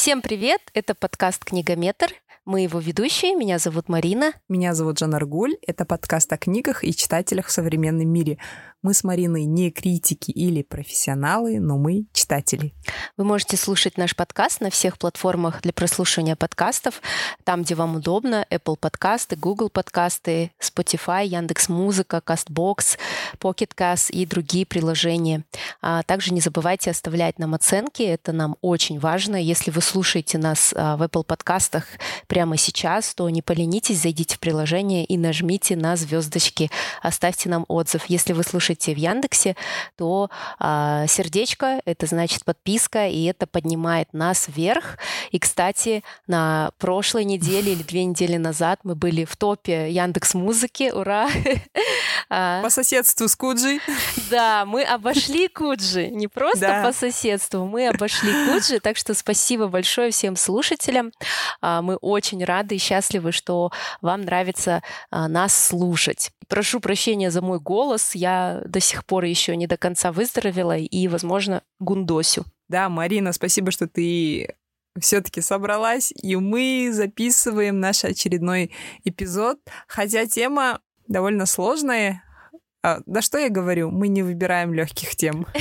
Всем привет! Это подкаст «Книгометр». Мы его ведущие. Меня зовут Марина. Меня зовут Жанна Аргуль. Это подкаст о книгах и читателях в современном мире. Мы с Мариной не критики или профессионалы, но мы читатели. Вы можете слушать наш подкаст на всех платформах для прослушивания подкастов, там, где вам удобно, Apple подкасты, Google подкасты, Spotify, Яндекс Музыка, Castbox, Pocket Cast и другие приложения. А также не забывайте оставлять нам оценки, это нам очень важно. Если вы слушаете нас а, в Apple подкастах прямо сейчас, то не поленитесь, зайдите в приложение и нажмите на звездочки, оставьте нам отзыв. Если вы слушаете слушаете в Яндексе, то а, сердечко — это значит подписка, и это поднимает нас вверх. И, кстати, на прошлой неделе или две недели назад мы были в топе Яндекс Музыки. Ура! А. По соседству с Куджи. Да, мы обошли Куджи. Не просто да. по соседству, мы обошли Куджи. Так что спасибо большое всем слушателям. А, мы очень рады и счастливы, что вам нравится нас слушать. Прошу прощения за мой голос. Я до сих пор еще не до конца выздоровела и, возможно, гундосю. Да, Марина, спасибо, что ты все-таки собралась, и мы записываем наш очередной эпизод. Хотя тема довольно сложная, а, да что я говорю, мы не выбираем легких тем.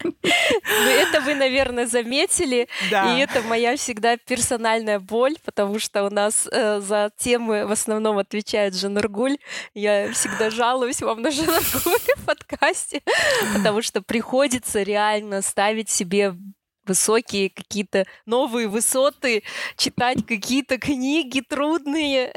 Ну, это вы, наверное, заметили. И это моя всегда персональная боль, потому что у нас э, за темы в основном отвечает Жанаргуль. Я всегда жалуюсь вам на Жанаргуль в подкасте, потому что приходится реально ставить себе высокие какие-то новые высоты, читать какие-то книги трудные,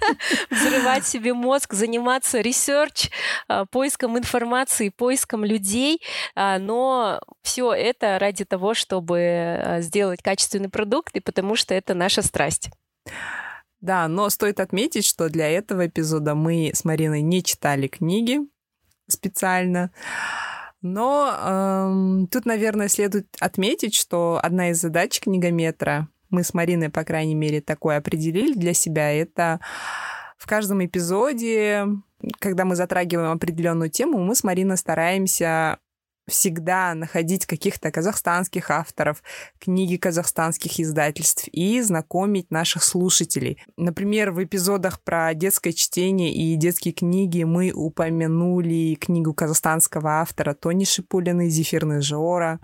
взрывать себе мозг, заниматься research, а, поиском информации, поиском людей, а, но все это ради того, чтобы а, сделать качественный продукт, и потому что это наша страсть. Да, но стоит отметить, что для этого эпизода мы с Мариной не читали книги специально. Но эм, тут, наверное, следует отметить, что одна из задач книгометра, мы с Мариной, по крайней мере, такое определили для себя, это в каждом эпизоде, когда мы затрагиваем определенную тему, мы с Мариной стараемся всегда находить каких-то казахстанских авторов, книги казахстанских издательств и знакомить наших слушателей. Например, в эпизодах про детское чтение и детские книги мы упомянули книгу казахстанского автора Тони Шипулиной «Зефирный Жора»,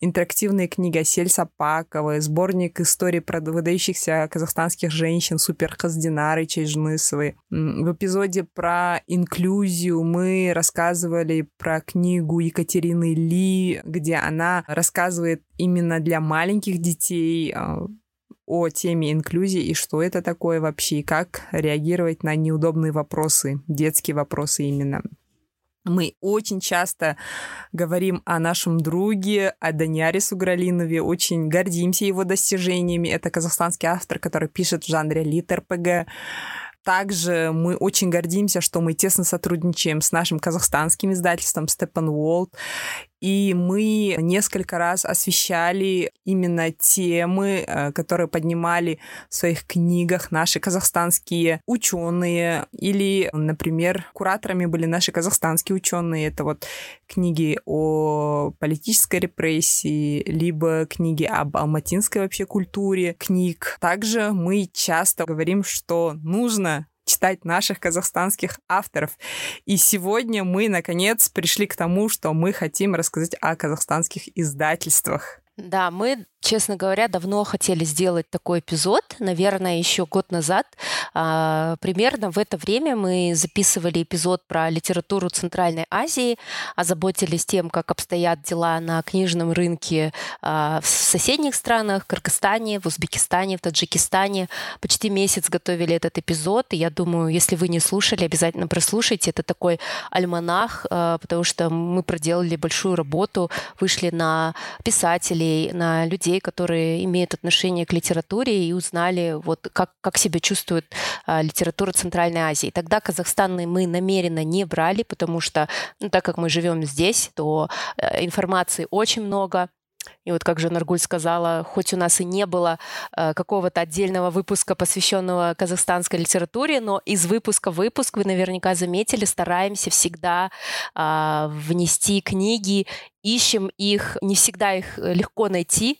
интерактивная книга Сель Сапаковой, сборник историй про выдающихся казахстанских женщин Супер Хаздинары Чайжнысовой. В эпизоде про инклюзию мы рассказывали про книгу Екатерины Карины Ли, где она рассказывает именно для маленьких детей а, о теме инклюзии и что это такое вообще, и как реагировать на неудобные вопросы, детские вопросы именно. Мы очень часто говорим о нашем друге, о Даниаре Сугралинове, очень гордимся его достижениями. Это казахстанский автор, который пишет в жанре лит-РПГ. Также мы очень гордимся, что мы тесно сотрудничаем с нашим казахстанским издательством Steppenwolf и мы несколько раз освещали именно темы, э, которые поднимали в своих книгах наши казахстанские ученые. Или, например, кураторами были наши казахстанские ученые. Это вот книги о политической репрессии, либо книги об алматинской вообще культуре книг. Также мы часто говорим, что нужно читать наших казахстанских авторов. И сегодня мы, наконец, пришли к тому, что мы хотим рассказать о казахстанских издательствах. Да, мы честно говоря, давно хотели сделать такой эпизод, наверное, еще год назад. А, примерно в это время мы записывали эпизод про литературу Центральной Азии, озаботились тем, как обстоят дела на книжном рынке а, в соседних странах, в Кыргызстане, в Узбекистане, в Таджикистане. Почти месяц готовили этот эпизод, и я думаю, если вы не слушали, обязательно прослушайте. Это такой альманах, а, потому что мы проделали большую работу, вышли на писателей, на людей, людей, которые имеют отношение к литературе и узнали, вот, как, как себя чувствует а, литература Центральной Азии. Тогда Казахстан мы намеренно не брали, потому что, ну, так как мы живем здесь, то э, информации очень много, и вот как же Наргуль сказала, хоть у нас и не было э, какого-то отдельного выпуска, посвященного казахстанской литературе, но из выпуска в выпуск, вы наверняка заметили, стараемся всегда э, внести книги, ищем их, не всегда их легко найти,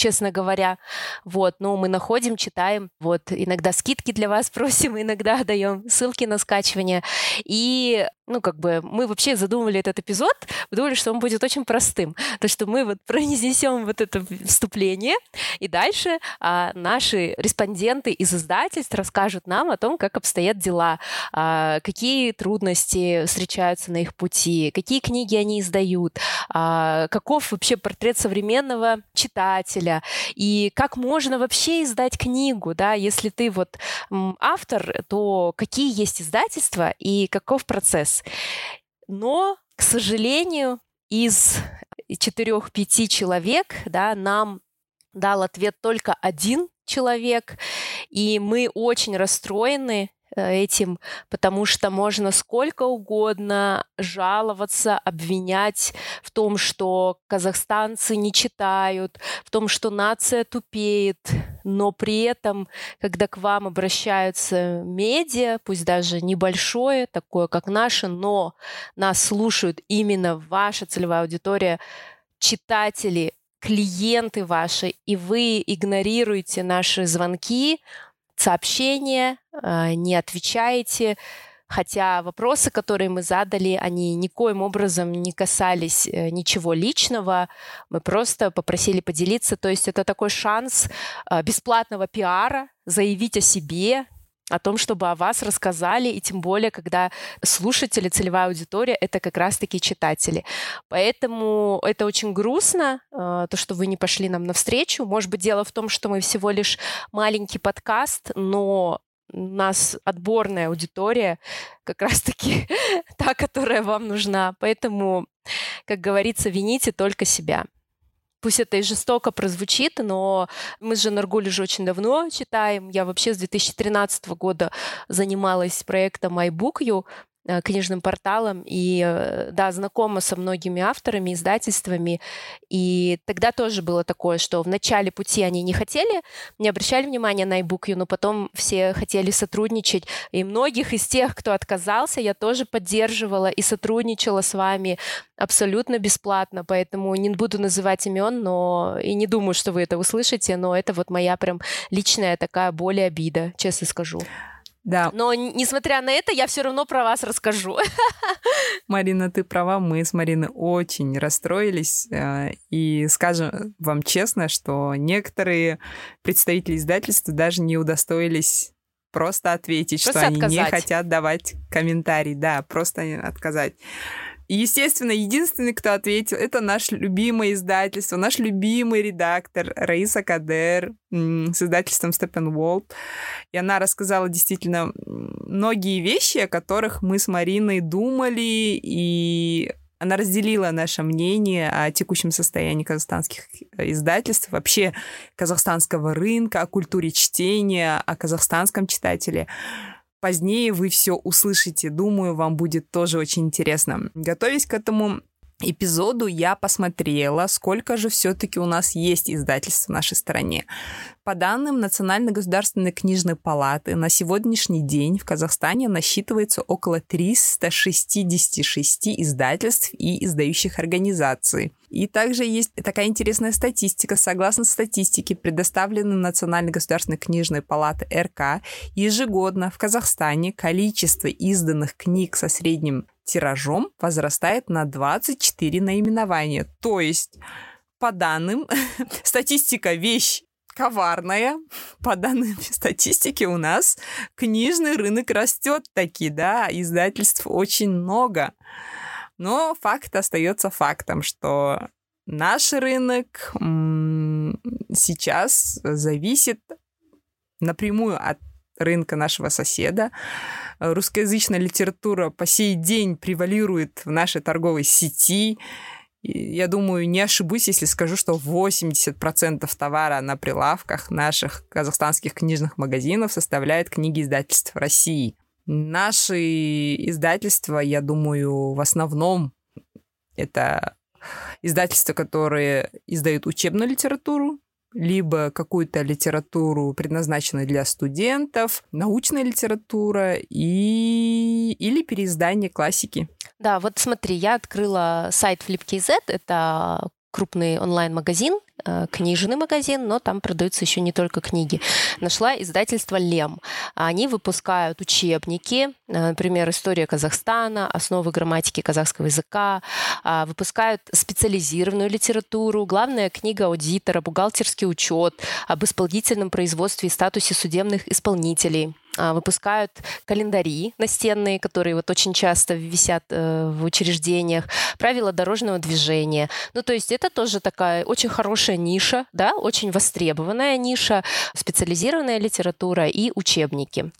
честно говоря. Вот, но мы находим, читаем, вот, иногда скидки для вас просим, иногда даем ссылки на скачивание. И ну, как бы мы вообще задумывали этот эпизод, думали, что он будет очень простым. То, что мы вот произнесем вот это вступление, и дальше а, наши респонденты из издательств расскажут нам о том, как обстоят дела, а, какие трудности встречаются на их пути, какие книги они издают, а, каков вообще портрет современного читателя, и как можно вообще издать книгу, да, если ты вот автор, то какие есть издательства и каков процесс. Но, к сожалению, из четырех-пяти человек да, нам дал ответ только один человек, и мы очень расстроены этим, потому что можно сколько угодно жаловаться, обвинять в том, что казахстанцы не читают, в том, что нация тупеет, но при этом, когда к вам обращаются медиа, пусть даже небольшое, такое как наше, но нас слушают именно ваша целевая аудитория, читатели, клиенты ваши, и вы игнорируете наши звонки, сообщения, а, не отвечаете, хотя вопросы, которые мы задали, они никоим образом не касались э, ничего личного, мы просто попросили поделиться, то есть это такой шанс а, бесплатного пиара, заявить о себе, о том, чтобы о вас рассказали, и тем более, когда слушатели, целевая аудитория — это как раз-таки читатели. Поэтому это очень грустно, э, то, что вы не пошли нам навстречу. Может быть, дело в том, что мы всего лишь маленький подкаст, но у нас отборная аудитория, как раз-таки та, которая вам нужна. Поэтому, как говорится, вините только себя. Пусть это и жестоко прозвучит, но мы с Жанаргуль уже очень давно читаем. Я вообще с 2013 года занималась проектом iBookU, Э, книжным порталом и, э, да, знакома со многими авторами, издательствами. И тогда тоже было такое, что в начале пути они не хотели, не обращали внимания на iBook, но потом все хотели сотрудничать. И многих из тех, кто отказался, я тоже поддерживала и сотрудничала с вами абсолютно бесплатно, поэтому не буду называть имен, но и не думаю, что вы это услышите, но это вот моя прям личная такая боль и обида, честно скажу. Да. Но несмотря на это, я все равно про вас расскажу. Марина, ты права, мы с Мариной очень расстроились. Э, и скажем вам честно, что некоторые представители издательства даже не удостоились просто ответить, просто что отказать. они не хотят давать комментарий. Да, просто отказать. И, естественно, единственный, кто ответил, это наш любимое издательство, наш любимый редактор Раиса Кадер с издательством Steppenwolf. И она рассказала действительно многие вещи, о которых мы с Мариной думали, и она разделила наше мнение о текущем состоянии казахстанских издательств, вообще казахстанского рынка, о культуре чтения, о казахстанском читателе. Позднее вы все услышите. Думаю, вам будет тоже очень интересно. Готовясь к этому эпизоду я посмотрела, сколько же все-таки у нас есть издательств в нашей стране. По данным Национальной государственной книжной палаты, на сегодняшний день в Казахстане насчитывается около 366 издательств и издающих организаций. И также есть такая интересная статистика. Согласно статистике, предоставленной Национальной государственной книжной палаты РК, ежегодно в Казахстане количество изданных книг со средним тиражом возрастает на 24 наименования. То есть, по данным, статистика вещь коварная. По данным статистики у нас книжный рынок растет таки, да, издательств очень много. Но факт остается фактом, что наш рынок сейчас зависит напрямую от рынка нашего соседа. Русскоязычная литература по сей день превалирует в нашей торговой сети. я думаю, не ошибусь, если скажу, что 80% товара на прилавках наших казахстанских книжных магазинов составляют книги издательств России. Наши издательства, я думаю, в основном это издательства, которые издают учебную литературу, либо какую-то литературу, предназначенную для студентов, научная литература и... или переиздание классики. Да, вот смотри, я открыла сайт FlipKZ, это крупный онлайн-магазин, книжный магазин, но там продаются еще не только книги. Нашла издательство «Лем». Они выпускают учебники, э, например, «История Казахстана», «Основы грамматики казахского языка», а, выпускают специализированную литературу, главная книга аудитора, бухгалтерский учет, об исполнительном производстве и статусе судебных исполнителей – выпускают календари настенные, которые вот очень часто висят э, в учреждениях, правила дорожного движения. Ну, то есть это тоже такая очень хорошая ниша, да, очень востребованная ниша, специализированная литература и учебники.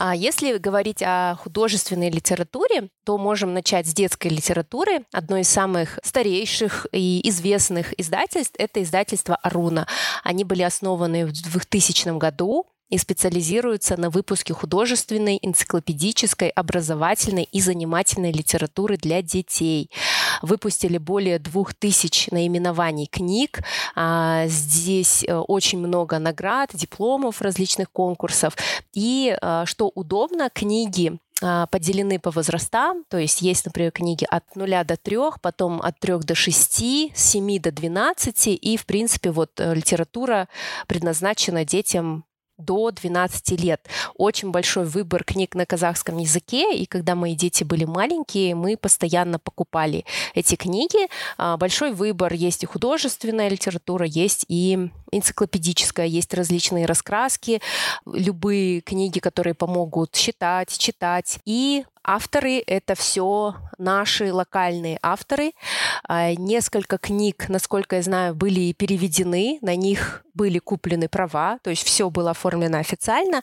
А если говорить о художественной литературе, то можем начать с детской литературы. Одно из самых старейших и известных издательств — это издательство «Аруна». Они были основаны в 2000 году и специализируются на выпуске художественной, энциклопедической, образовательной и занимательной литературы для детей. Выпустили более двух тысяч наименований книг. А, здесь э, очень много наград, дипломов различных конкурсов. И, э, что удобно, книги а, поделены по возрастам, то есть есть, например, книги от 0 до 3, потом от 3 до 6, с 7 до 12, и, в принципе, вот э, литература предназначена детям до 12 лет. Очень большой выбор книг на казахском языке, и когда мои дети были маленькие, мы постоянно покупали эти книги. А, большой выбор есть и художественная литература, есть и энциклопедическая, есть различные раскраски, любые книги, которые помогут считать, читать. И авторы — это все наши локальные авторы. А, несколько книг, насколько я знаю, были переведены, на них были куплены права, то есть все было оформлено официально.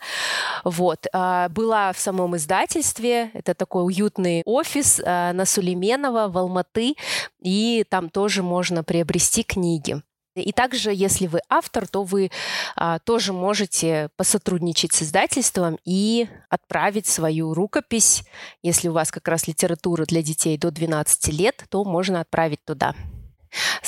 Вот. А, была в самом издательстве, это такой уютный офис а, на Сулейменова в Алматы, и там тоже можно приобрести книги. И также, если вы автор, то вы а, тоже можете посотрудничать с издательством и отправить свою рукопись. Если у вас как раз литература для детей до 12 лет, то можно отправить туда.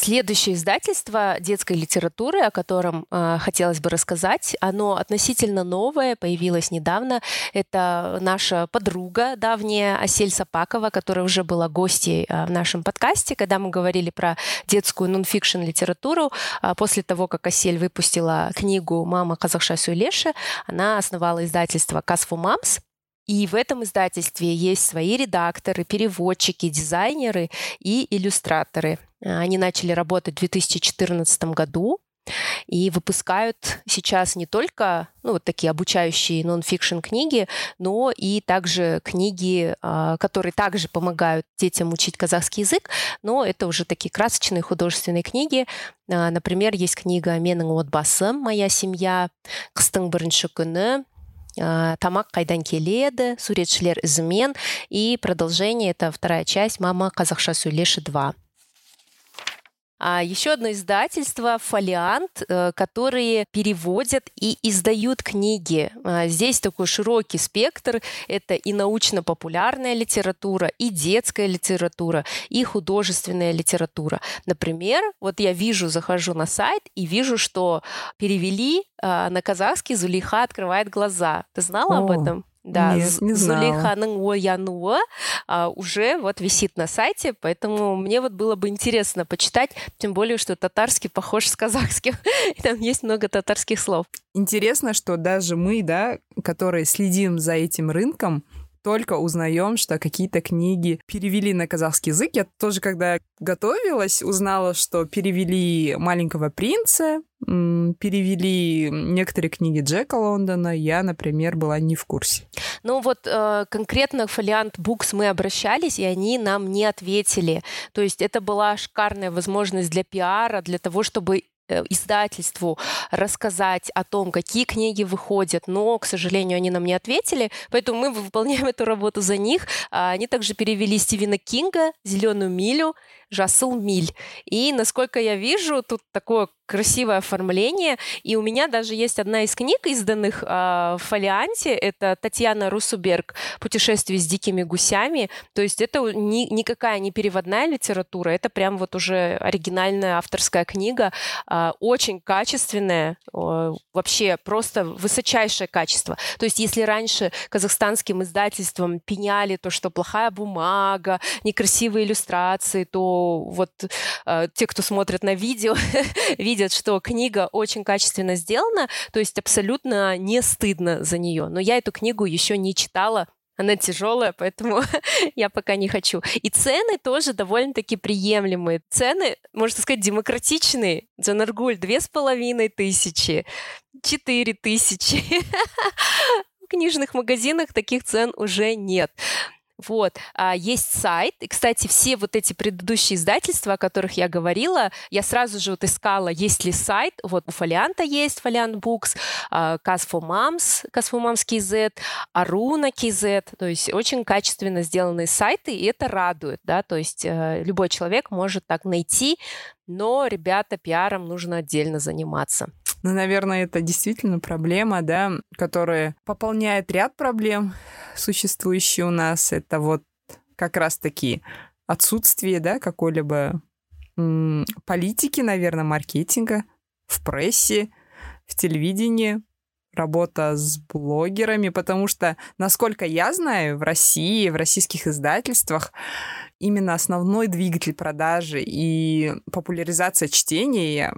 Следующее издательство детской литературы, о котором э, хотелось бы рассказать, оно относительно новое, появилось недавно. Это наша подруга давняя Асель Сапакова, которая уже была гостьей э, в нашем подкасте, когда мы говорили про детскую нонфикшн литературу. Э, после того, как Асель выпустила книгу «Мама Казахша Суйлеши», она основала издательство «Касфу Мамс», и в этом издательстве есть свои редакторы, переводчики, дизайнеры и иллюстраторы. Э, они начали работать в 2014 году и выпускают сейчас не только ну, вот такие обучающие нон-фикшн книги, но и также книги, а, которые также помогают детям учить казахский язык, но это уже такие красочные художественные книги. А, например, есть книга «Менің отбасым. Моя семья», «Қыстың бірінші күні», тамақ қайдан келеді суретшілер ізімен и продолжение это вторая часть мама қазақша сөйлеші 2 а еще одно издательство «Фолиант», э, которые переводят и издают книги. А, здесь такой широкий спектр. Это и научно-популярная литература, и детская литература, и художественная литература. Например, вот я вижу, захожу на сайт и вижу, что перевели а, на казахский «Зулейха открывает глаза». Ты знала О. об этом? Да, Нет, не Зулейханың оянуы а, уже вот висит на сайте, поэтому мне вот было бы интересно почитать, тем более, что татарский похож с казахским, и там есть много татарских слов. Интересно, что даже мы, да, которые следим за этим рынком, только узнаем, что какие-то книги перевели на казахский язык. Я тоже, когда готовилась, узнала, что перевели «Маленького принца», перевели некоторые книги Джека Лондона. Я, например, была не в курсе. Ну вот э, конкретно в Фолиант Букс мы обращались, и они нам не ответили. То есть это была шикарная возможность для пиара, для того, чтобы издательству рассказать о том, какие книги выходят, но, к сожалению, они нам не ответили, поэтому мы выполняем эту работу за них. А они также перевели Стивена Кинга «Зеленую милю», «Жасыл миль». И, насколько я вижу, тут такое красивое оформление. И у меня даже есть одна из книг, изданных э, в фолианте. Это Татьяна Русуберг «Путешествие с дикими гусями». То есть это ни, никакая не переводная литература, это прям вот уже оригинальная авторская книга, э, очень качественная, э, вообще просто высочайшее качество. То есть если раньше казахстанским издательствам пеняли то, что плохая бумага, некрасивые иллюстрации, то вот э, те, кто смотрит на видео, видят, что книга очень качественно сделана, то есть абсолютно не стыдно за нее. Но я эту книгу еще не читала, она тяжелая, поэтому я пока не хочу. И цены тоже довольно-таки приемлемые. Цены, можно сказать, демократичные. Джанаргуль две с половиной тысячи, четыре тысячи. В книжных магазинах таких цен уже нет. Вот. А, есть сайт. И, кстати, все вот эти предыдущие издательства, о которых я говорила, я сразу же вот искала, есть ли сайт. Вот у Фолианта есть, Фолиант Букс, Cas for Moms, Cas for Moms KZ, Аруна KZ. То есть очень качественно сделанные сайты, и это радует, да, то есть э, любой человек может так найти, но, ребята, пиаром нужно отдельно заниматься. Ну, наверное, это действительно проблема, да, которая пополняет ряд проблем, существующие у нас. Это вот как раз-таки отсутствие, да, какой-либо политики, наверное, маркетинга в прессе, в телевидении, работа с блогерами, потому что, насколько я знаю, в России, в российских издательствах именно основной двигатель продажи и популяризация чтения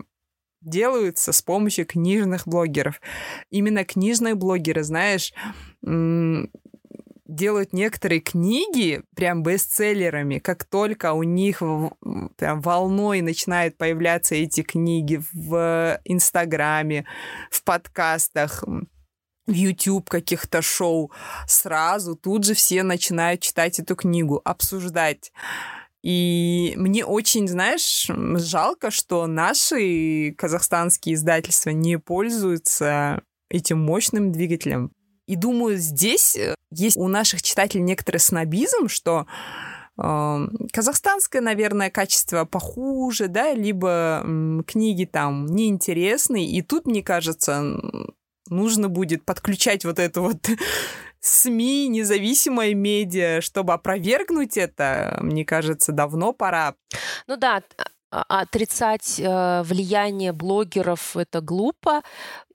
делаются с помощью книжных блогеров. Именно книжные блогеры, знаешь, делают некоторые книги прям бестселлерами, как только у них прям волной начинают появляться эти книги в Инстаграме, в подкастах, в YouTube каких-то шоу, сразу тут же все начинают читать эту книгу, обсуждать. И мне очень, знаешь, жалко, что наши казахстанские издательства не пользуются этим мощным двигателем. И думаю, здесь э, есть у наших читателей некоторый снобизм, что э, казахстанское, наверное, качество похуже, да, либо э, книги там неинтересные. И тут, мне кажется, нужно будет подключать вот эту вот СМИ, независимые медиа, чтобы опровергнуть это, мне кажется, давно пора. Ну да, а, отрицать э, влияние блогеров это глупо,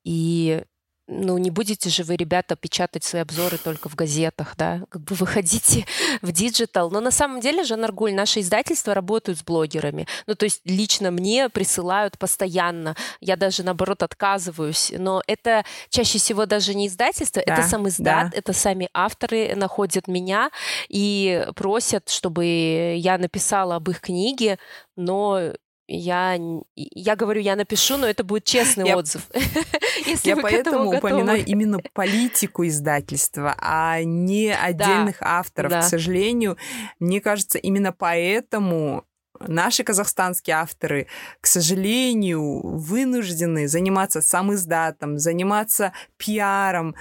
и ну, не будете же вы, ребята, печатать свои обзоры только в газетах, да, как бы выходите в digital. Но на самом деле, Жанаргуль, наши издательства работают с блогерами. Ну, то есть лично мне присылают постоянно. Я даже, наоборот, отказываюсь. Но это чаще всего даже не издательство, да, это самиздат, да. это сами авторы находят меня и просят, чтобы я написала об их книге, но я, я говорю, я напишу, но это будет честный я, отзыв. я поэтому упоминаю именно политику издательства, а не отдельных да, авторов. Да. К сожалению, мне кажется, именно поэтому наши казахстанские авторы, к сожалению, вынуждены заниматься сам издатом, заниматься пиаром,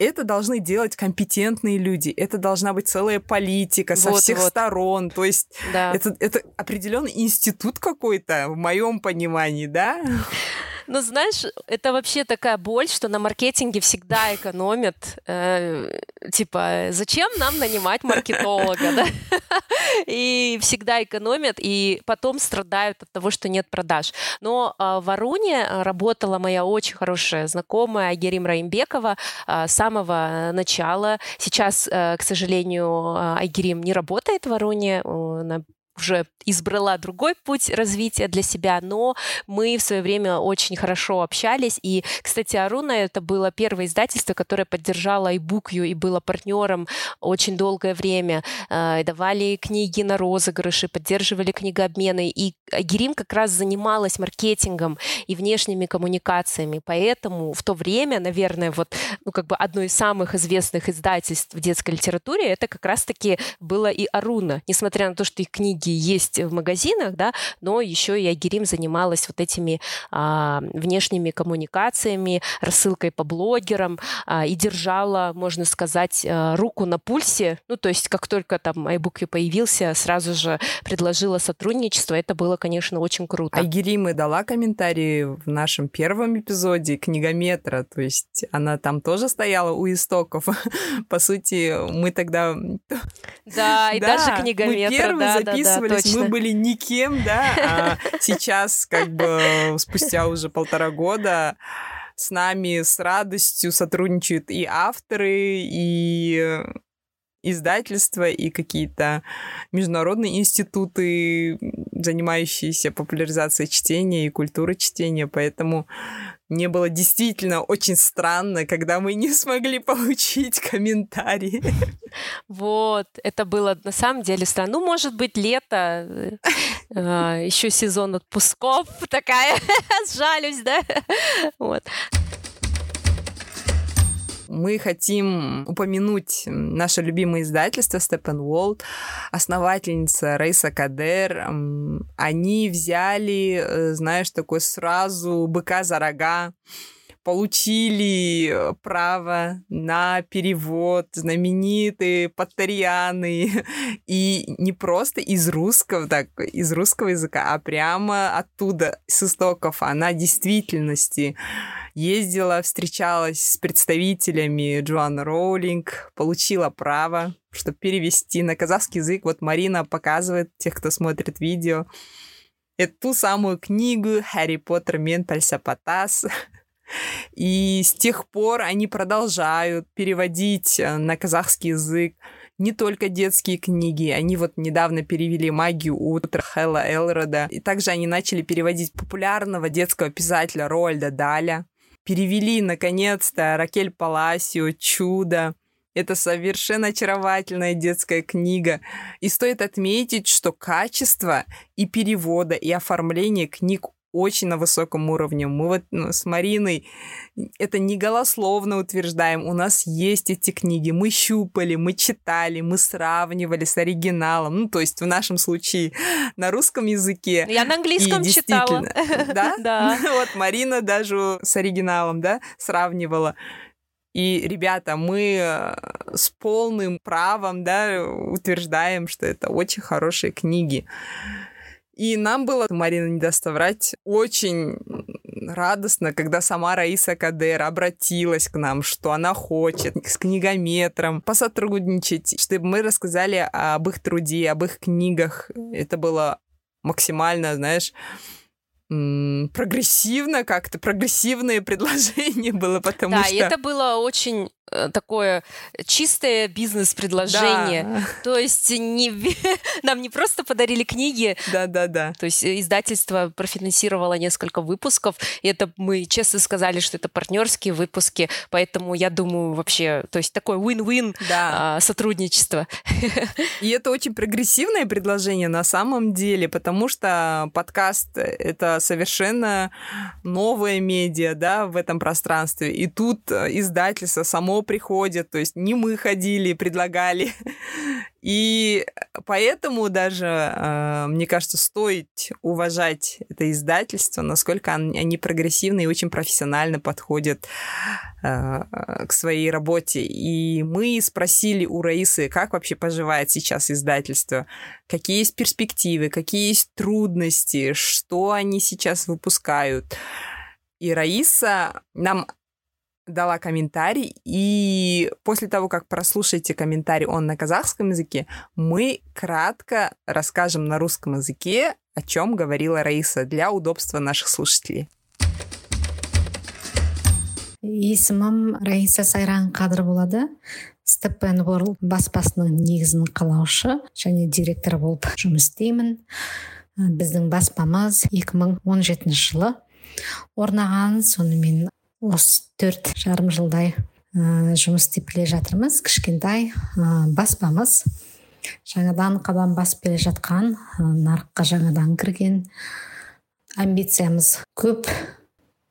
это должны делать компетентные люди, это должна быть целая политика со вот, всех вот. сторон, то есть да. это, это определенный институт какой-то в моем понимании, да? Ну, знаешь, это вообще такая боль, что на маркетинге всегда экономят. Э, типа, зачем нам нанимать маркетолога, да? И всегда экономят, и потом страдают от того, что нет продаж. Но э, в Аруне работала моя очень хорошая знакомая Герим Раимбекова э, с самого начала. Сейчас, э, к сожалению, Айгерим не работает в Аруне, она уже избрала другой путь развития для себя, но мы в свое время очень хорошо общались. И, кстати, Аруна это было первое издательство, которое поддержало iBookU и было партнером очень долгое время. Э, давали книги на розыгрыши, поддерживали книгообмены. И Герим как раз занималась маркетингом и внешними коммуникациями. Поэтому в то время, наверное, вот ну, как бы одно из самых известных издательств в детской литературе это как раз-таки было и Аруна. Несмотря на то, что их книги есть в магазинах, да, но еще и Агирим занималась вот этими а, внешними коммуникациями, рассылкой по блогерам а, и держала, можно сказать, а, руку на пульсе. Ну, то есть как только там iBook появился, сразу же предложила сотрудничество. Это было, конечно, очень круто. Айгерим и дала комментарии в нашем первом эпизоде книгометра, то есть она там тоже стояла у истоков. По сути, мы тогда... Да, и даже книгометра, мы первые записывали записывались, Точно. мы были никем, да, а сейчас, как бы, спустя уже полтора года с нами с радостью сотрудничают и авторы, и издательства и какие-то международные институты, занимающиеся популяризацией чтения и культуры чтения, поэтому мне было действительно очень странно, когда мы не смогли получить комментарии. Вот, это было на самом деле странно. Ну, может быть, лето, э, а, еще сезон отпусков такая, сжалюсь, да? Вот мы хотим упомянуть наше любимое издательство Steppenwolf, основательница Рейса Кадер. Они взяли, э, знаешь, такой сразу быка за рога, получили э, право на перевод знаменитые Паттарианы. И не просто из русского, так, из русского языка, а прямо оттуда, с истоков. Она действительности ездила, встречалась с представителями Джоан Роулинг, получила право, чтобы перевести на казахский язык. Вот Марина показывает тех, кто смотрит видео. Это ту самую книгу «Харри Поттер мен пальсапатас». И с тех пор они продолжают переводить э, на казахский язык не только детские книги. Они вот недавно перевели «Магию утра» Хэлла Элрода. И также они начали переводить популярного детского писателя Роальда Даля перевели, наконец-то, Ракель Паласио «Чудо». Это совершенно очаровательная детская книга. И стоит отметить, что качество и перевода, и оформления книг очень на высоком уровне. Мы вот ну, с Мариной это не голословно утверждаем. У нас есть эти книги. Мы щупали, мы читали, мы сравнивали с оригиналом. Ну, то есть в нашем случае на русском языке. Я на английском читала. Да? Да. Вот Марина даже с оригиналом, да, сравнивала. И, ребята, мы э, с полным правом, да, утверждаем, что это очень хорошие книги. И нам было, Марина не даст соврать, очень радостно, когда сама Раиса Кадер обратилась к нам, что она хочет с книгометром посотрудничать, чтобы мы рассказали об их труде, об их книгах. Это было максимально, знаешь, прогрессивно как-то, прогрессивное предложение было, потому да, что... Да, это было очень такое чистое бизнес-предложение. Да. То есть не, нам не просто подарили книги. Да, да, да. То есть издательство профинансировало несколько выпусков. И это мы честно сказали, что это партнерские выпуски. Поэтому я думаю, вообще, то есть такое win-win да. а, сотрудничество. И это очень прогрессивное предложение на самом деле, потому что подкаст — это совершенно новое медиа да, в этом пространстве. И тут издательство само приходят, то есть не мы ходили, предлагали. И поэтому даже, э, мне кажется, стоит уважать это издательство, насколько они прогрессивны и очень профессионально подходят э, к своей работе. И мы спросили у Раисы, как вообще поживает сейчас издательство, какие есть перспективы, какие есть трудности, что они сейчас выпускают. И Раиса нам дала комментарий, и после того, как прослушаете комментарий, он на казахском языке, мы кратко расскажем на русском языке, о чем говорила Раиса, для удобства наших слушателей. есімім раиса сайран қадыр болады степен ворлд баспасының негізін қалаушы және директор болып жұмыс істеймін біздің баспамыз 2017 жылы орнаған сонымен осы төрт жарым жылдай ә, жұмыс істеп келе жатырмыз. Кішкентай ә, баспамыз. Жаңадан қадам басып келе жатқан ә, нарыққа жаңадан кірген амбициямыз көп.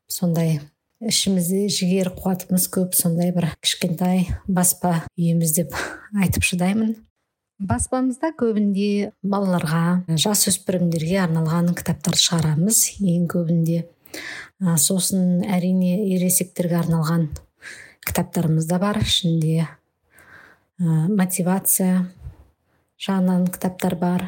Сондай ішімізде жігер қуатымыз көп. Сондай бір кішкентай баспа үйіміз деп айтып шыдаймын. Баспамызда көбінде балаларға жасөспірімдерге арналған кітаптар шығарамыз. Ең көбінде ә, сосын әрине ересектерге арналған кітаптарымыз да бар. Ішінде ә, мотивация жағынан кітаптар бар.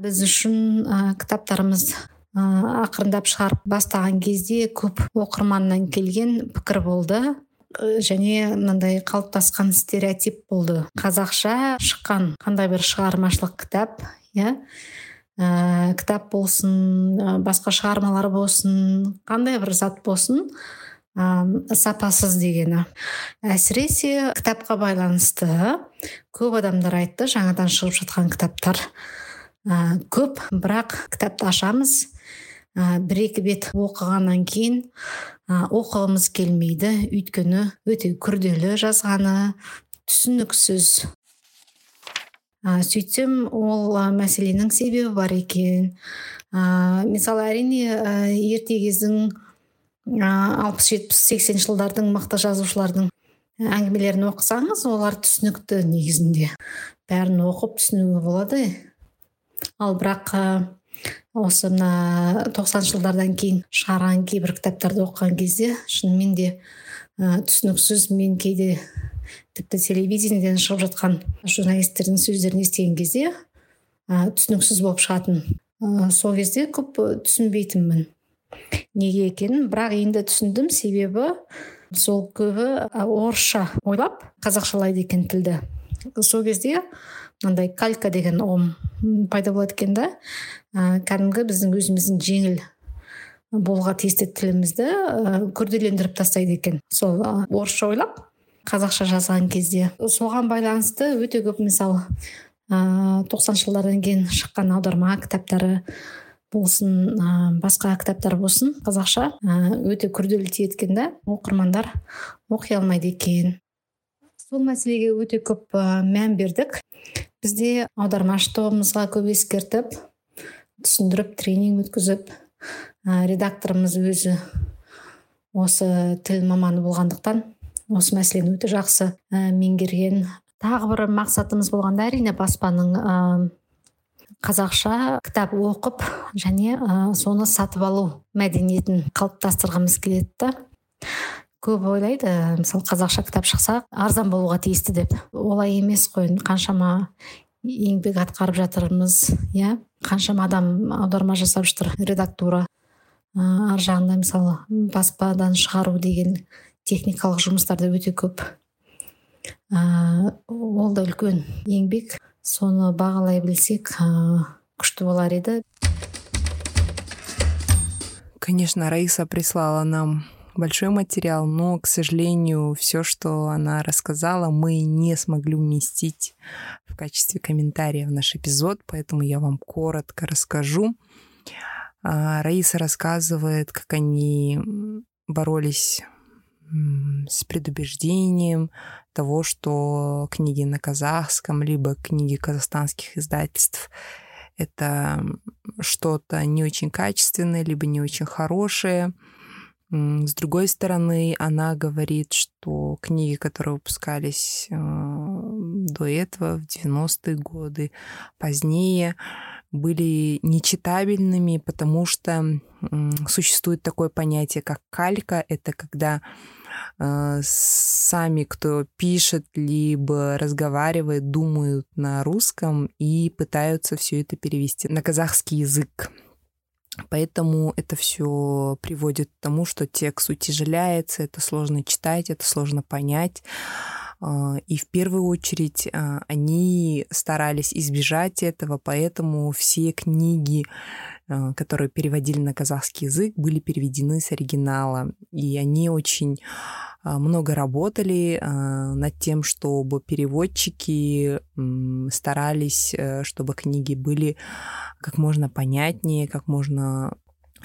Біз үшін ә, кітаптарымыз ә, ақырындап шығарып бастаған кезде көп оқырманнан келген пікір болды. Және мынандай қалыптасқан стереотип болды. Қазақша шыққан қандай бір шығармашылық кітап иә? Ә, кітап болсын ә, басқа шығармалар болсын қандай бір зат болсын сапасыз дегені. Әсіресе кітапқа байланысты көп адамдар айтты жаңадан шығып жатқан кітаптар. Ә, көп бірақ кітапты ашамыз. Ә, бір екі бет оқығаннан кейін ә, оқығымыз келмейді. Өйткені өте күрделі жазғаны түсініксіз ә, сөйтсем ол ә, мәселенің себебі бар екен. Ә, мысалы әрине ә, ерте кездің алпыс жетпіс сексен жылдардың мықты жазушылардың әңгімелерін оқысаңыз олар түсінікті негізінде. Бәрін оқып түсінуге болады. Ал бірақ осы мына тоқсаныншы жылдардан кейін шығарған кейбір кітаптарды оқыған кезде шынымен де ә, түсініксіз мен кейде тіпті телевидениеден шығып жатқан журналистердің сөздерін естіген кезде ә, түсініксіз болып шығатын. Ә, сол кезде көп түсінбейтінмін неге екенін. Бірақ енді түсіндім себебі сол көбі орысша ойлап қазақшалайды екен тілді. Сол кезде мынандай калька деген ұғым пайда болады екен да. Ә, кәдімгі біздің өзіміздің жеңіл болуға тиісті тілімізді ә, күрделендіріп тастайды екен. Сол орысша ойлап қазақша жазған кезде. Соған байланысты өте көп мысалы ыыы тоқсаныншы жылдардан кейін шыққан аударма кітаптары болсын ә, басқа кітаптар болсын қазақша ә, өте күрделі тиеді екен да оқырмандар оқи алмайды екен. Сол мәселеге өте көп ә, мән бердік. Бізде аудармашы тобымызға көп ескертіп түсіндіріп тренинг өткізіп ә, редакторымыз өзі осы тіл маманы болғандықтан осы мәселені өте жақсы ә, меңгерген. Тағы бір мақсатымыз болғанда әрине баспаның қазақша кітап оқып және ә, соны сатып алу мәдениетін қалыптастырғымыз келеді. Көп ойлайды мысалы қазақша кітап шықса арзан болуға тиісті деп. Олай емес қой қаншама еңбек атқарып жатырмыз иә? Қаншама адам аударма жасап жатыр редактура ә, ар жағында мысалы баспадан шығару деген. техникалық жұмыстар да өте көп ә, ол да үлкен еңбек соны бағалай білсек күшті болар еді конечно раиса прислала нам большой материал, но, к сожалению, все, что она рассказала, мы не смогли уместить в качестве комментария в наш эпизод, поэтому я вам коротко расскажу. А, Раиса рассказывает, как они боролись с предубеждением того, что книги на казахском, либо книги казахстанских издательств это что-то не очень качественное, либо не очень хорошее. С другой стороны, она говорит, что книги, которые выпускались э, до этого, в 90-е годы, позднее, были нечитабельными, потому что существует такое понятие, как калька. Это когда сами, кто пишет, либо разговаривает, думают на русском и пытаются все это перевести на казахский язык. Поэтому это все приводит к тому, что текст утяжеляется, это сложно читать, это сложно понять. А, и в первую очередь а, они старались избежать этого, поэтому все книги, а, которые переводили на казахский язык, были переведены с оригинала. И они очень много работали над тем, чтобы переводчики старались, э, чтобы книги были как можно понятнее, как можно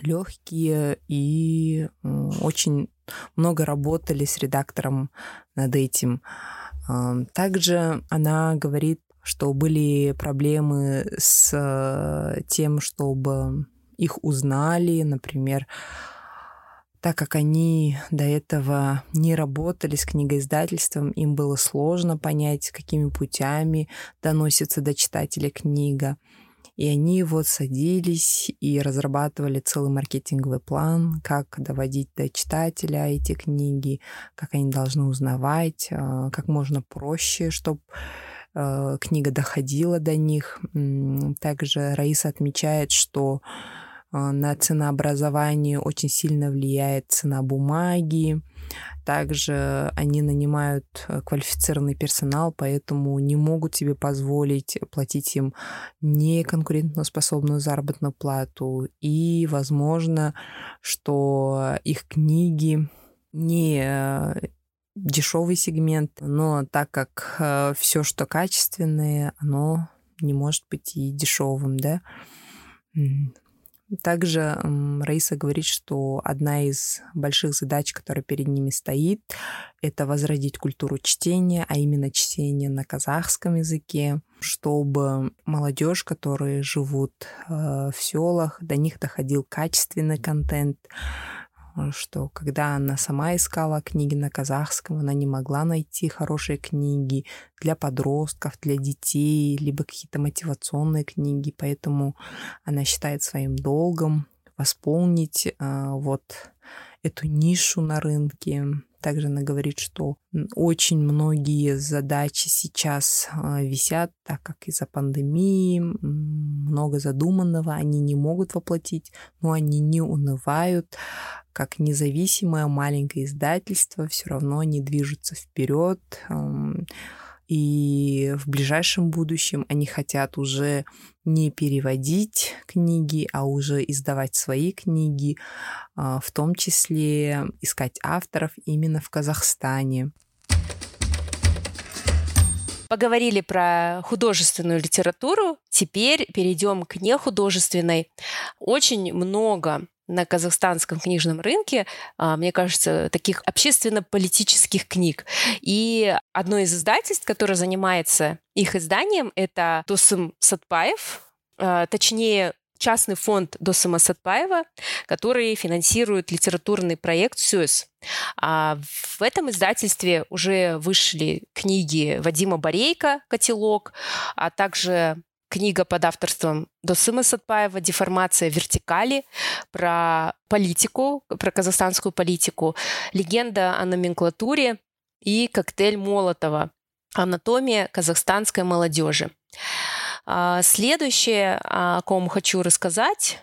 легкие и очень много работали с редактором над этим. Также она говорит, что были проблемы с э, тем, чтобы их узнали, например, так как они до этого не работали с книгоиздательством, им было сложно понять, какими путями доносится до читателя книга. И они вот садились и разрабатывали целый маркетинговый план, как доводить до читателя эти книги, как они должны узнавать, а, как можно проще, чтобы а, книга доходила до них. Также Раиса отмечает, что на ценообразование очень сильно влияет цена бумаги, также они нанимают э, квалифицированный персонал, поэтому не могут себе позволить платить им неконкурентоспособную заработную плату. И возможно, что их книги не э, дешевый сегмент, но так как э, все, что качественное, оно не может быть и дешевым, да. Также Раиса говорит, что одна из больших задач, которая перед ними стоит, это возродить культуру чтения, а именно чтение на казахском языке, чтобы молодежь, которые живут э, в селах, до них доходил качественный контент, что когда она сама искала книги на казахском, она не могла найти хорошие книги для подростков, для детей, либо какие-то мотивационные книги, поэтому она считает своим долгом восполнить э, вот эту нишу на рынке. Также она говорит, что очень многие задачи сейчас а, висят, так как из-за пандемии много задуманного они не могут воплотить, но они не унывают. Как независимое маленькое издательство, все равно они движутся вперед. И в ближайшем будущем они хотят уже не переводить книги, а уже издавать свои книги, а, в том числе искать авторов именно в Казахстане. Поговорили про художественную литературу, теперь перейдем к нехудожественной. Очень много на казахстанском книжном рынке, а, мне кажется, таких общественно-политических книг. И одно из издательств, которое занимается их изданием, это Тусым Сатпаев, а, точнее, частный фонд Досыма Сатпаева, который финансирует литературный проект «Сюз». А в этом издательстве уже вышли книги Вадима Борейка «Котелок», а также книга под авторством Досыма Сатпаева «Деформация вертикали» про политику, про казахстанскую политику, легенда о номенклатуре и коктейль Молотова «Анатомия казахстанской молодежи». А, следующее, о ком хочу рассказать,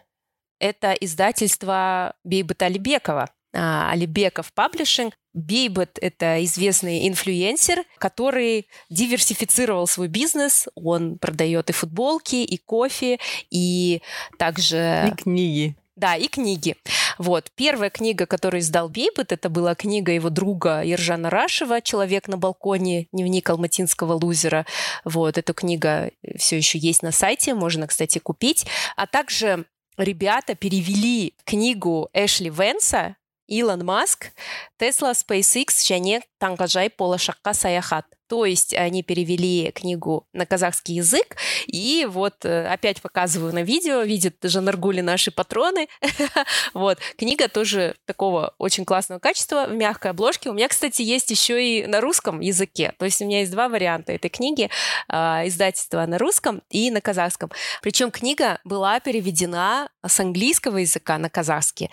это издательство Бейбата Алибекова. А, Алибеков Паблишинг. Бейбет – это известный инфлюенсер, который диверсифицировал свой бизнес. Он продает и футболки, и кофе, и также... И книги. Да, и книги. Вот. Первая книга, которую издал Бейбет, это была книга его друга Ержана Рашева «Человек на балконе. Дневник алматинского лузера». Вот. Эта книга все еще есть на сайте, можно, кстати, купить. А также ребята перевели книгу Эшли Венса Илон Маск, Tesla, SpaceX және таңғажайып болашаққа саяхат. То есть они перевели книгу на казахский язык, и вот э, опять показываю на видео, видят Жанаргули наши патроны. вот, книга тоже такого очень классного качества, в мягкой обложке. У меня, кстати, есть еще и на русском языке. То есть у меня есть два варианта этой книги, а, издательства на русском и на казахском. Причем книга была переведена с английского языка на казахский.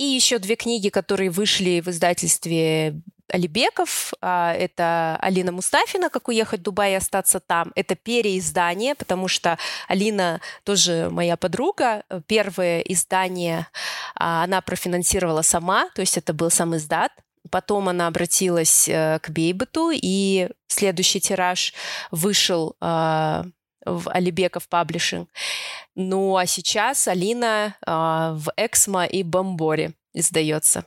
И еще две книги, которые вышли в издательстве Алибеков. А, это Алина Мустафина «Как уехать в Дубай и остаться там». Это переиздание, потому что Алина тоже моя подруга. Первое издание а, она профинансировала сама, то есть это был сам издат. Потом она обратилась э, к Бейбету, и следующий тираж вышел а, в Алибеков Паблишинг. Ну а сейчас Алина э, в Эксмо и Бомборе издается.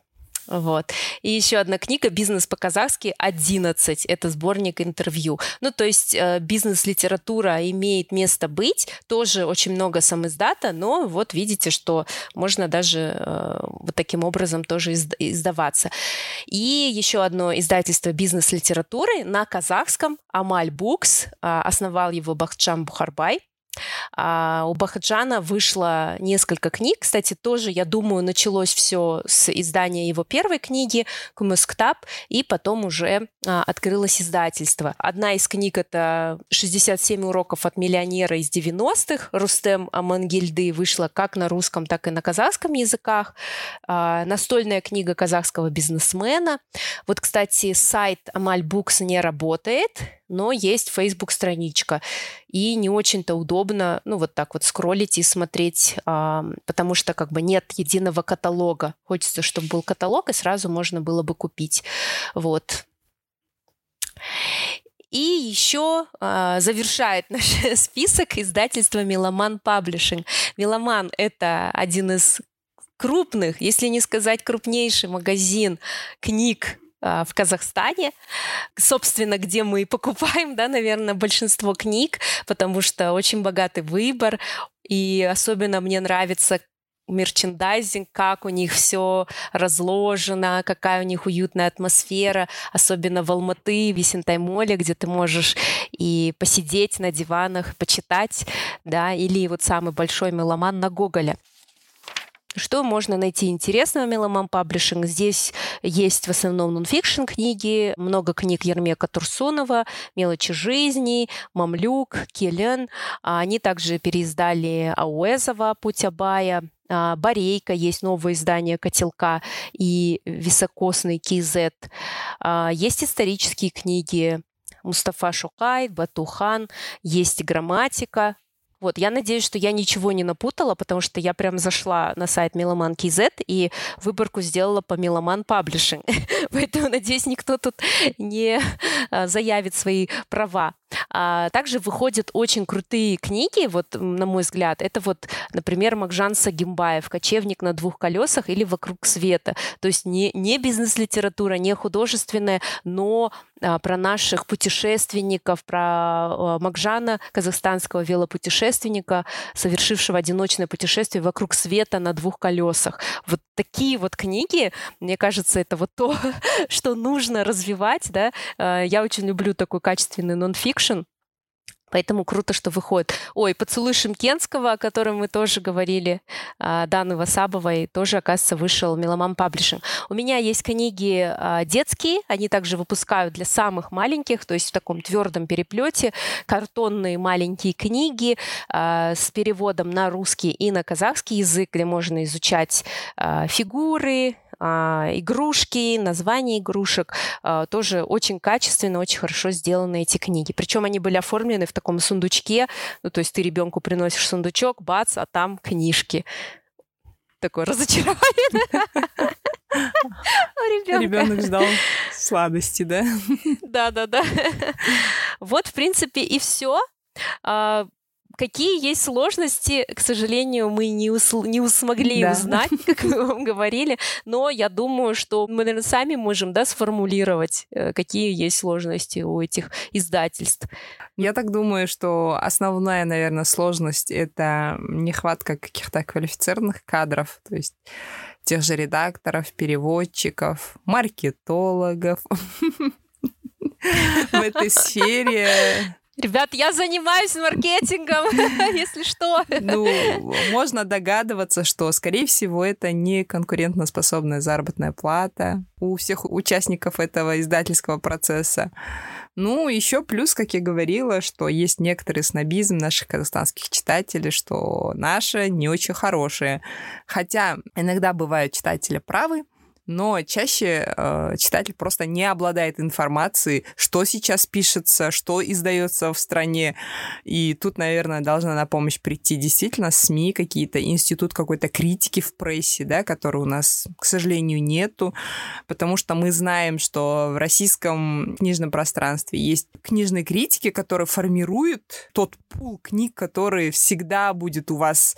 Вот. И еще одна книга «Бизнес по-казахски 11». Это сборник интервью. Ну, то есть э, бизнес-литература имеет место быть. Тоже очень много самиздата, но вот видите, что можно даже э, вот таким образом тоже издаваться. И еще одно издательство бизнес-литературы на казахском «Амаль Букс». Э, основал его Бахчан Бухарбай. А у Бахаджана вышло несколько книг. Кстати, тоже, я думаю, началось все с издания его первой книги «Кумысктаб», и потом уже а, открылось издательство. Одна из книг — это «67 уроков от миллионера из 90-х». Рустем Амангильды вышла как на русском, так и на казахском языках. А, настольная книга казахского бизнесмена. Вот, кстати, сайт Амаль Букс не работает, но есть Facebook-страничка. И не очень-то удобно, ну, вот так вот скроллить и смотреть, а, потому что как бы нет единого каталога. Хочется, чтобы был каталог, и сразу можно было бы купить. Вот. И еще э, завершает наш список издательство Меломан Паблишинг. Меломан — это один из крупных, если не сказать крупнейший магазин книг в Казахстане, собственно, где мы покупаем, да, наверное, большинство книг, потому что очень богатый выбор, и особенно мне нравится мерчендайзинг, как у них все разложено, какая у них уютная атмосфера, особенно в Алматы, в Есентаймоле, где ты можешь и посидеть на диванах, почитать, да, или вот самый большой меломан на Гоголя. Что можно найти интересного в Меломан Паблишинг? Здесь есть в основном нонфикшн книги, много книг Ермека Турсунова, «Мелочи жизни», «Мамлюк», «Келен». А они также переиздали Ауэзова «Путь Абая», а, Борейка, есть новое издание «Котелка» и «Високосный Кизет». А, есть исторические книги Мустафа Шукай, Батухан, есть грамматика, вот, я надеюсь, что я ничего не напутала, потому что я прям зашла на сайт Меломан KZ и выборку сделала по Меломан Publishing. Поэтому, надеюсь, никто тут не а, заявит свои права. А также выходят очень крутые книги, вот, на мой взгляд. Это вот, например, Макжан Сагимбаев «Кочевник на двух колесах» или «Вокруг света». То есть не, не бизнес-литература, не художественная, но про наших путешественников, про а, Макжана, казахстанского велопутешественника, совершившего одиночное путешествие вокруг света на двух колесах. Вот такие вот книги, мне кажется, это вот то, что нужно развивать, да. А, я очень люблю такой качественный нонфикшн, Поэтому круто, что выходит. Ой, «Поцелуй Шимкенского», о котором мы тоже говорили, а, Даны Васабовой, тоже, оказывается, вышел Меломан Паблишинг. У меня есть книги а, детские, они также выпускают для самых маленьких, то есть в таком твердом переплете, картонные маленькие книги а, с переводом на русский и на казахский язык, где можно изучать фигуры, игрушки, названия игрушек. А, тоже очень качественно, очень хорошо сделаны эти книги. Причем они были оформлены в таком сундучке. Ну, то есть ты ребенку приносишь сундучок, бац, а там книжки. Такое разочарование. Ребенок ждал сладости, да? Да, да, да. Вот, в принципе, и все. Какие есть сложности, к сожалению, мы не, усл- не смогли да. узнать, как мы вам говорили, но я думаю, что мы, наверное, сами можем да, сформулировать, э, какие есть сложности у этих издательств. Я так думаю, что основная, наверное, сложность — это нехватка каких-то квалифицированных кадров, то есть тех же редакторов, переводчиков, маркетологов в этой сфере. Ребят, я занимаюсь маркетингом, если что. Ну, можно догадываться, что, скорее всего, это не конкурентоспособная заработная плата у всех участников этого издательского процесса. Ну, еще плюс, как я говорила, что есть некоторый снобизм наших казахстанских читателей, что наши не очень хорошие. Хотя иногда бывают читатели правы, но чаще э, читатель просто не обладает информацией, что сейчас пишется, что издается в стране. И тут, наверное, должна на помощь прийти действительно СМИ, какие-то институт какой-то критики в прессе, да, который у нас, к сожалению, нету, потому что мы знаем, что в российском книжном пространстве есть книжные критики, которые формируют тот пул книг, который всегда будет у вас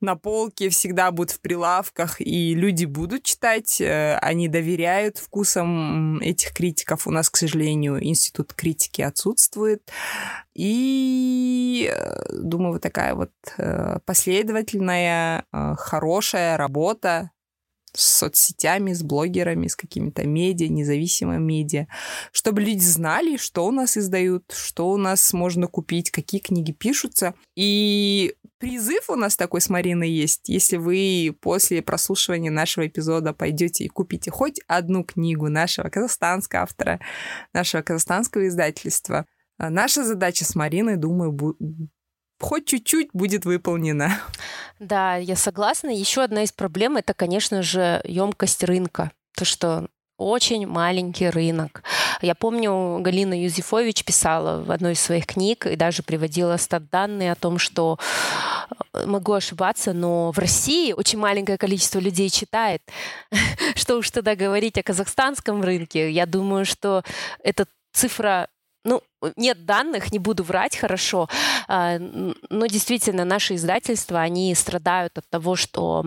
на полке, всегда будут в прилавках, и люди будут читать, э, они доверяют вкусам этих критиков. У нас, к сожалению, институт критики отсутствует. И, э, думаю, вот такая вот э, последовательная, хорошая работа с соцсетями, с блогерами, с какими-то медиа, независимыми медиа, чтобы люди знали, что у нас издают, что у нас можно купить, какие книги пишутся. И призыв у нас такой с Мариной есть. Если вы после прослушивания нашего эпизода пойдете и купите хоть одну книгу нашего казахстанского автора, нашего казахстанского издательства, наша задача с Мариной, думаю, хоть чуть-чуть будет выполнена. Да, я согласна. Еще одна из проблем это, конечно же, емкость рынка. То, что очень маленький рынок. Я помню, Галина Юзефович писала в одной из своих книг и даже приводила стат-данные о том, что э, могу ошибаться, но в России очень маленькое количество людей читает. Что уж тогда говорить о казахстанском рынке. Я думаю, что эта цифра нет данных, не буду врать хорошо, а, но действительно наши издательства, они страдают от того, что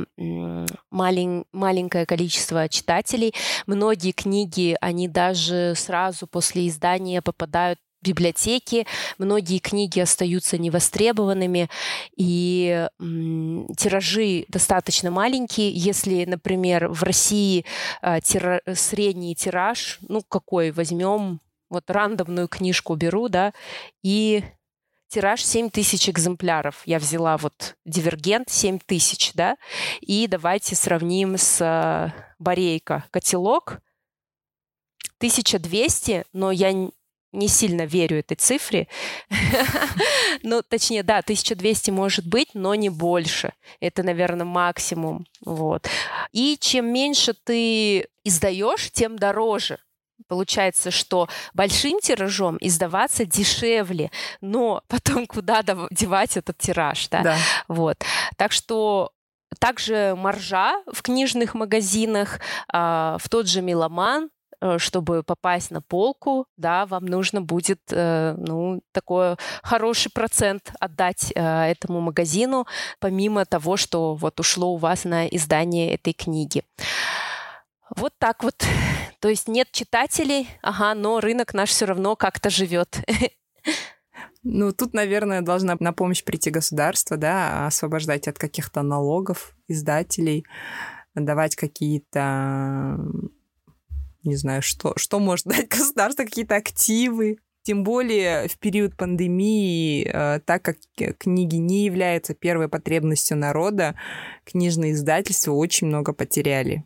малень, маленькое количество читателей, многие книги, они даже сразу после издания попадают библиотеки, многие книги остаются невостребованными, и тиражи достаточно маленькие. Если, например, в России э, тира, средний тираж, ну какой возьмем, вот рандомную книжку беру, да, и тираж 7 тысяч экземпляров. Я взяла вот «Дивергент» 7 тысяч, да, и давайте сравним с э, «Борейко». Котелок 1200, но я не сильно верю этой цифре. ну, точнее, да, 1200 может быть, но не больше. Это, наверное, максимум. Вот. И чем меньше ты издаешь, тем дороже. Получается, что большим тиражом издаваться дешевле, но потом куда девать этот тираж, да? да. Вот. Так что также маржа в книжных магазинах, а, в тот же Меломан Э, чтобы попасть на полку, да, вам нужно будет, э, ну, такой хороший процент отдать э, этому магазину, помимо того, что вот ушло у вас на издание этой книги. Вот так вот. То есть нет читателей, ага, но рынок наш все равно как-то живет. Ну, тут, наверное, должна на помощь прийти государство, да, освобождать от каких-то налогов издателей, давать какие-то не знаю, что, что может дать государство, какие-то активы. Тем более в период пандемии, э, так как книги не являются первой потребностью народа, книжные издательства очень много потеряли.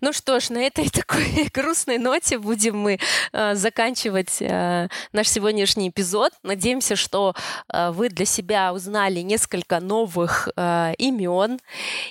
Ну что ж, на этой такой грустной ноте будем мы э, заканчивать э, наш сегодняшний эпизод. Надеемся, что э, вы для себя узнали несколько новых э, имен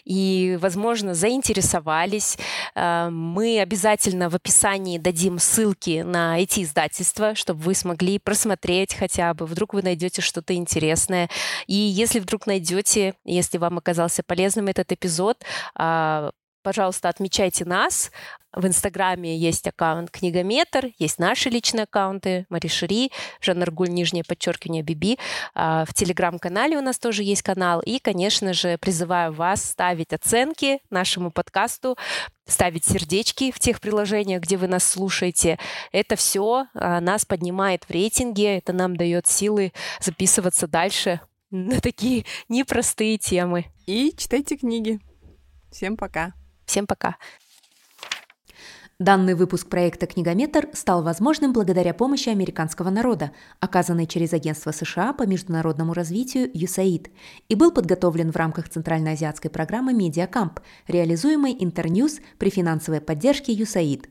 и, возможно, заинтересовались. Э, мы обязательно в описании дадим ссылки на эти издательства, чтобы вы смогли просмотреть хотя бы. Вдруг вы найдете что-то интересное. И если вдруг найдете, если вам оказался полезным этот эпизод, э, пожалуйста, отмечайте нас. В Инстаграме есть аккаунт Книгометр, есть наши личные аккаунты Маришери, Жанна нижнее подчеркивание, Биби. А, в Телеграм-канале у нас тоже есть канал. И, конечно же, призываю вас ставить оценки нашему подкасту, ставить сердечки в тех приложениях, где вы нас слушаете. Это все а, нас поднимает в рейтинге, это нам дает силы записываться дальше на такие непростые темы. И читайте книги. Всем пока. Всем пока. Данный выпуск проекта «Книгометр» стал возможным благодаря помощи американского народа, оказанной через Агентство США по международному развитию USAID, и был подготовлен в рамках Центральноазиатской программы «MediaCAMP», реализуемой Internews при финансовой поддержке USAID.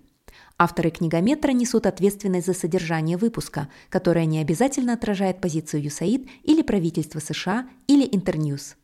Авторы книгометра несут ответственность за содержание выпуска, которое не обязательно отражает позицию USAID или правительства США или Internews.